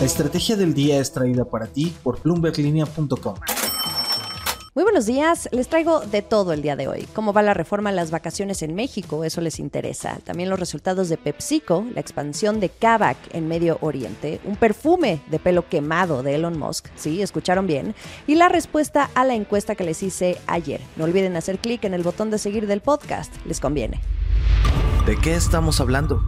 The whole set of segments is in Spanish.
La estrategia del día es traída para ti por bloomberglinea.com. Muy buenos días, les traigo de todo el día de hoy. ¿Cómo va la reforma a las vacaciones en México? Eso les interesa. También los resultados de PepsiCo, la expansión de Kavak en Medio Oriente, un perfume de pelo quemado de Elon Musk, sí, escucharon bien, y la respuesta a la encuesta que les hice ayer. No olviden hacer clic en el botón de seguir del podcast, les conviene. ¿De qué estamos hablando?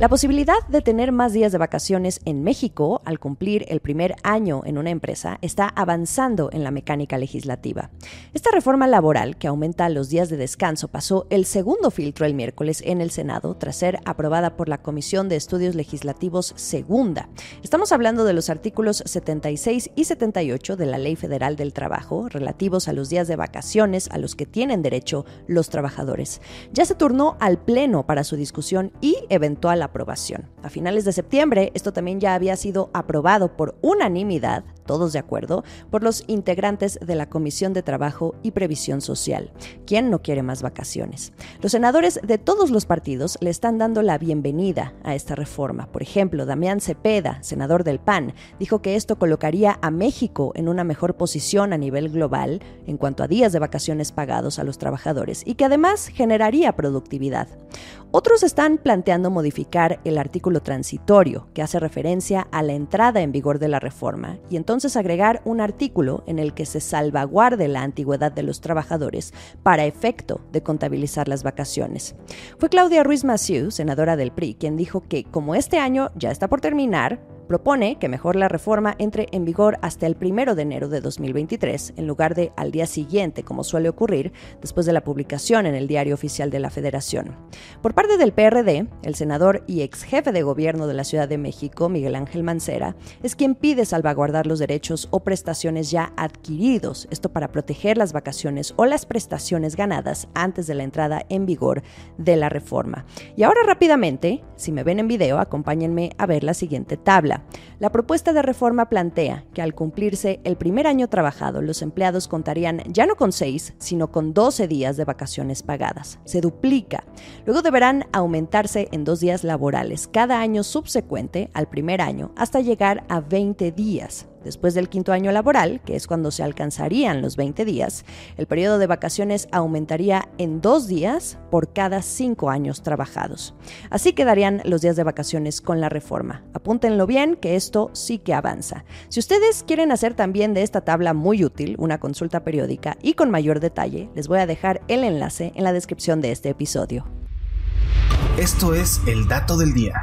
La posibilidad de tener más días de vacaciones en México al cumplir el primer año en una empresa está avanzando en la mecánica legislativa. Esta reforma laboral que aumenta los días de descanso pasó el segundo filtro el miércoles en el Senado tras ser aprobada por la Comisión de Estudios Legislativos Segunda. Estamos hablando de los artículos 76 y 78 de la Ley Federal del Trabajo relativos a los días de vacaciones a los que tienen derecho los trabajadores. Ya se turnó al Pleno para su discusión y eventual aprobación. A finales de septiembre, esto también ya había sido aprobado por unanimidad todos de acuerdo, por los integrantes de la Comisión de Trabajo y Previsión Social. ¿Quién no quiere más vacaciones? Los senadores de todos los partidos le están dando la bienvenida a esta reforma. Por ejemplo, Damián Cepeda, senador del PAN, dijo que esto colocaría a México en una mejor posición a nivel global en cuanto a días de vacaciones pagados a los trabajadores y que además generaría productividad. Otros están planteando modificar el artículo transitorio que hace referencia a la entrada en vigor de la reforma y entonces agregar un artículo en el que se salvaguarde la antigüedad de los trabajadores para efecto de contabilizar las vacaciones. Fue Claudia Ruiz Massieu, senadora del PRI, quien dijo que como este año ya está por terminar, Propone que mejor la reforma entre en vigor hasta el primero de enero de 2023, en lugar de al día siguiente, como suele ocurrir después de la publicación en el Diario Oficial de la Federación. Por parte del PRD, el senador y ex jefe de gobierno de la Ciudad de México, Miguel Ángel Mancera, es quien pide salvaguardar los derechos o prestaciones ya adquiridos, esto para proteger las vacaciones o las prestaciones ganadas antes de la entrada en vigor de la reforma. Y ahora rápidamente, si me ven en video, acompáñenme a ver la siguiente tabla. La propuesta de reforma plantea que al cumplirse el primer año trabajado, los empleados contarían ya no con seis, sino con 12 días de vacaciones pagadas. Se duplica. Luego deberán aumentarse en dos días laborales cada año subsecuente al primer año hasta llegar a 20 días. Después del quinto año laboral, que es cuando se alcanzarían los 20 días, el periodo de vacaciones aumentaría en dos días por cada cinco años trabajados. Así quedarían los días de vacaciones con la reforma. Apúntenlo bien, que esto sí que avanza. Si ustedes quieren hacer también de esta tabla muy útil una consulta periódica y con mayor detalle, les voy a dejar el enlace en la descripción de este episodio. Esto es el dato del día.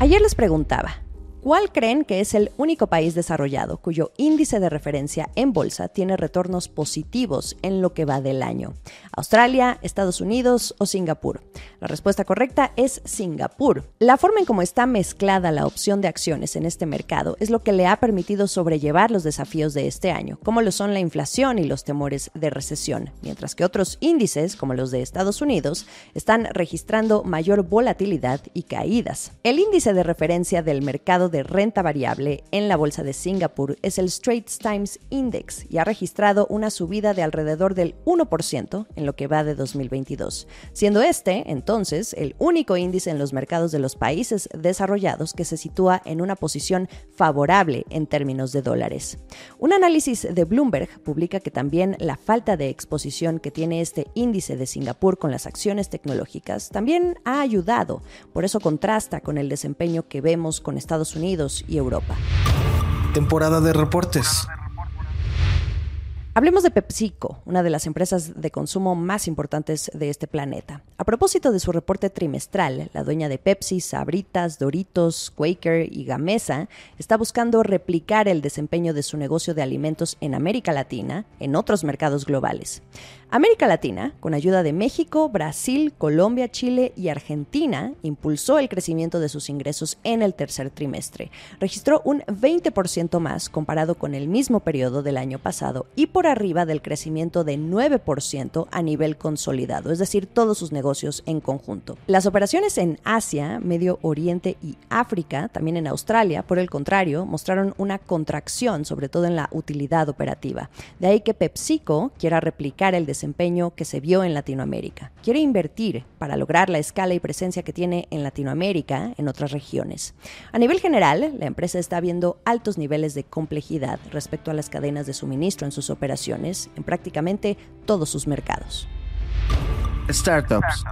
Ayer les preguntaba, ¿Cuál creen que es el único país desarrollado cuyo índice de referencia en bolsa tiene retornos positivos en lo que va del año? ¿Australia, Estados Unidos o Singapur? La respuesta correcta es Singapur. La forma en cómo está mezclada la opción de acciones en este mercado es lo que le ha permitido sobrellevar los desafíos de este año, como lo son la inflación y los temores de recesión, mientras que otros índices, como los de Estados Unidos, están registrando mayor volatilidad y caídas. El índice de referencia del mercado renta variable en la bolsa de Singapur es el Straits Times Index y ha registrado una subida de alrededor del 1% en lo que va de 2022, siendo este, entonces, el único índice en los mercados de los países desarrollados que se sitúa en una posición favorable en términos de dólares. Un análisis de Bloomberg publica que también la falta de exposición que tiene este índice de Singapur con las acciones tecnológicas también ha ayudado, por eso contrasta con el desempeño que vemos con Estados Unidos y Europa. Temporada de reportes. Hablemos de PepsiCo, una de las empresas de consumo más importantes de este planeta. A propósito de su reporte trimestral, la dueña de Pepsi, Sabritas, Doritos, Quaker y Gamesa está buscando replicar el desempeño de su negocio de alimentos en América Latina en otros mercados globales. América Latina, con ayuda de México, Brasil, Colombia, Chile y Argentina, impulsó el crecimiento de sus ingresos en el tercer trimestre. Registró un 20% más comparado con el mismo periodo del año pasado y por arriba del crecimiento de 9% a nivel consolidado, es decir, todos sus negocios en conjunto. Las operaciones en Asia, Medio Oriente y África, también en Australia, por el contrario, mostraron una contracción, sobre todo en la utilidad operativa. De ahí que PepsiCo quiera replicar el desempeño desempeño que se vio en Latinoamérica. Quiere invertir para lograr la escala y presencia que tiene en Latinoamérica en otras regiones. A nivel general, la empresa está viendo altos niveles de complejidad respecto a las cadenas de suministro en sus operaciones en prácticamente todos sus mercados. Startups.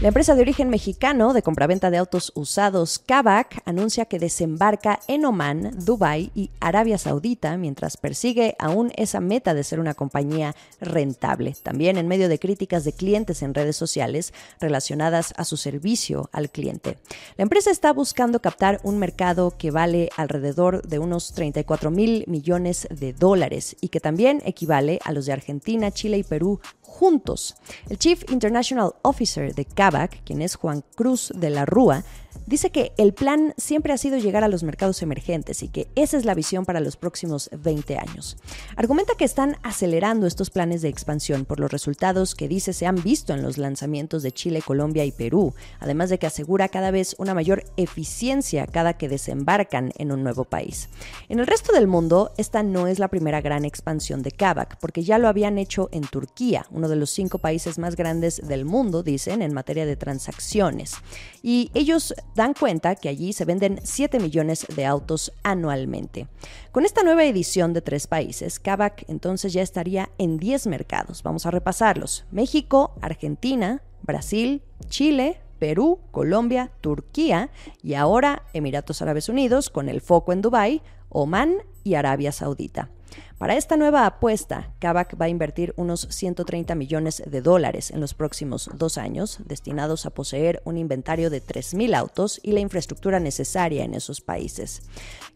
La empresa de origen mexicano de compraventa de autos usados Kavak anuncia que desembarca en Oman, Dubái y Arabia Saudita mientras persigue aún esa meta de ser una compañía rentable, también en medio de críticas de clientes en redes sociales relacionadas a su servicio al cliente. La empresa está buscando captar un mercado que vale alrededor de unos 34 mil millones de dólares y que también equivale a los de Argentina, Chile y Perú juntos. El Chief International Officer de Kavak, quien es Juan Cruz de la Rúa, dice que el plan siempre ha sido llegar a los mercados emergentes y que esa es la visión para los próximos 20 años. Argumenta que están acelerando estos planes de expansión por los resultados que dice se han visto en los lanzamientos de Chile, Colombia y Perú, además de que asegura cada vez una mayor eficiencia cada que desembarcan en un nuevo país. En el resto del mundo, esta no es la primera gran expansión de Kavak, porque ya lo habían hecho en Turquía, uno de los cinco países más grandes del mundo, dicen, en materia de transacciones. Y ellos dan cuenta que allí se venden 7 millones de autos anualmente. Con esta nueva edición de tres países, Kavak entonces ya estaría en 10 mercados. Vamos a repasarlos. México, Argentina, Brasil, Chile, Perú, Colombia, Turquía y ahora Emiratos Árabes Unidos con el foco en Dubái, Omán y Arabia Saudita. Para esta nueva apuesta, Kavak va a invertir unos 130 millones de dólares en los próximos dos años, destinados a poseer un inventario de 3.000 autos y la infraestructura necesaria en esos países.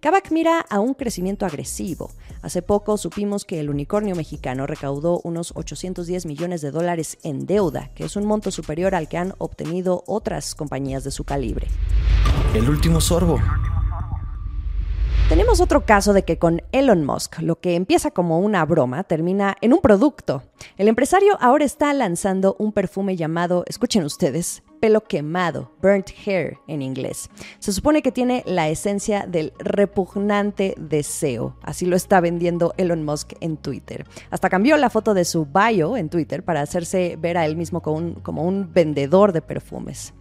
Kavak mira a un crecimiento agresivo. Hace poco supimos que el unicornio mexicano recaudó unos 810 millones de dólares en deuda, que es un monto superior al que han obtenido otras compañías de su calibre. El último sorbo. Tenemos otro caso de que con Elon Musk lo que empieza como una broma termina en un producto. El empresario ahora está lanzando un perfume llamado, escuchen ustedes, pelo quemado, burnt hair en inglés. Se supone que tiene la esencia del repugnante deseo. Así lo está vendiendo Elon Musk en Twitter. Hasta cambió la foto de su bio en Twitter para hacerse ver a él mismo como un, como un vendedor de perfumes.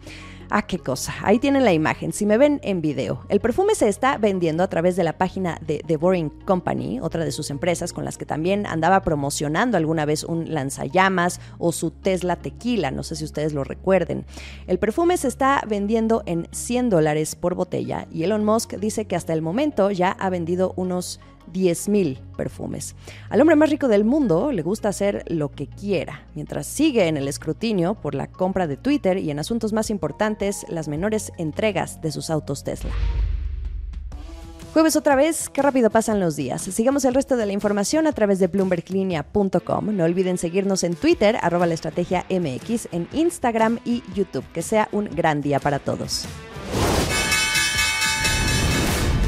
Ah, qué cosa. Ahí tienen la imagen. Si me ven en video, el perfume se está vendiendo a través de la página de The Boring Company, otra de sus empresas con las que también andaba promocionando alguna vez un lanzallamas o su Tesla Tequila. No sé si ustedes lo recuerden. El perfume se está vendiendo en 100 dólares por botella y Elon Musk dice que hasta el momento ya ha vendido unos 10.000 perfumes. Al hombre más rico del mundo le gusta hacer lo que quiera, mientras sigue en el escrutinio por la compra de Twitter y en asuntos más importantes, las menores entregas de sus autos Tesla. Jueves otra vez, qué rápido pasan los días. Sigamos el resto de la información a través de bloomberglinea.com. No olviden seguirnos en Twitter, arroba la estrategia MX, en Instagram y YouTube. Que sea un gran día para todos.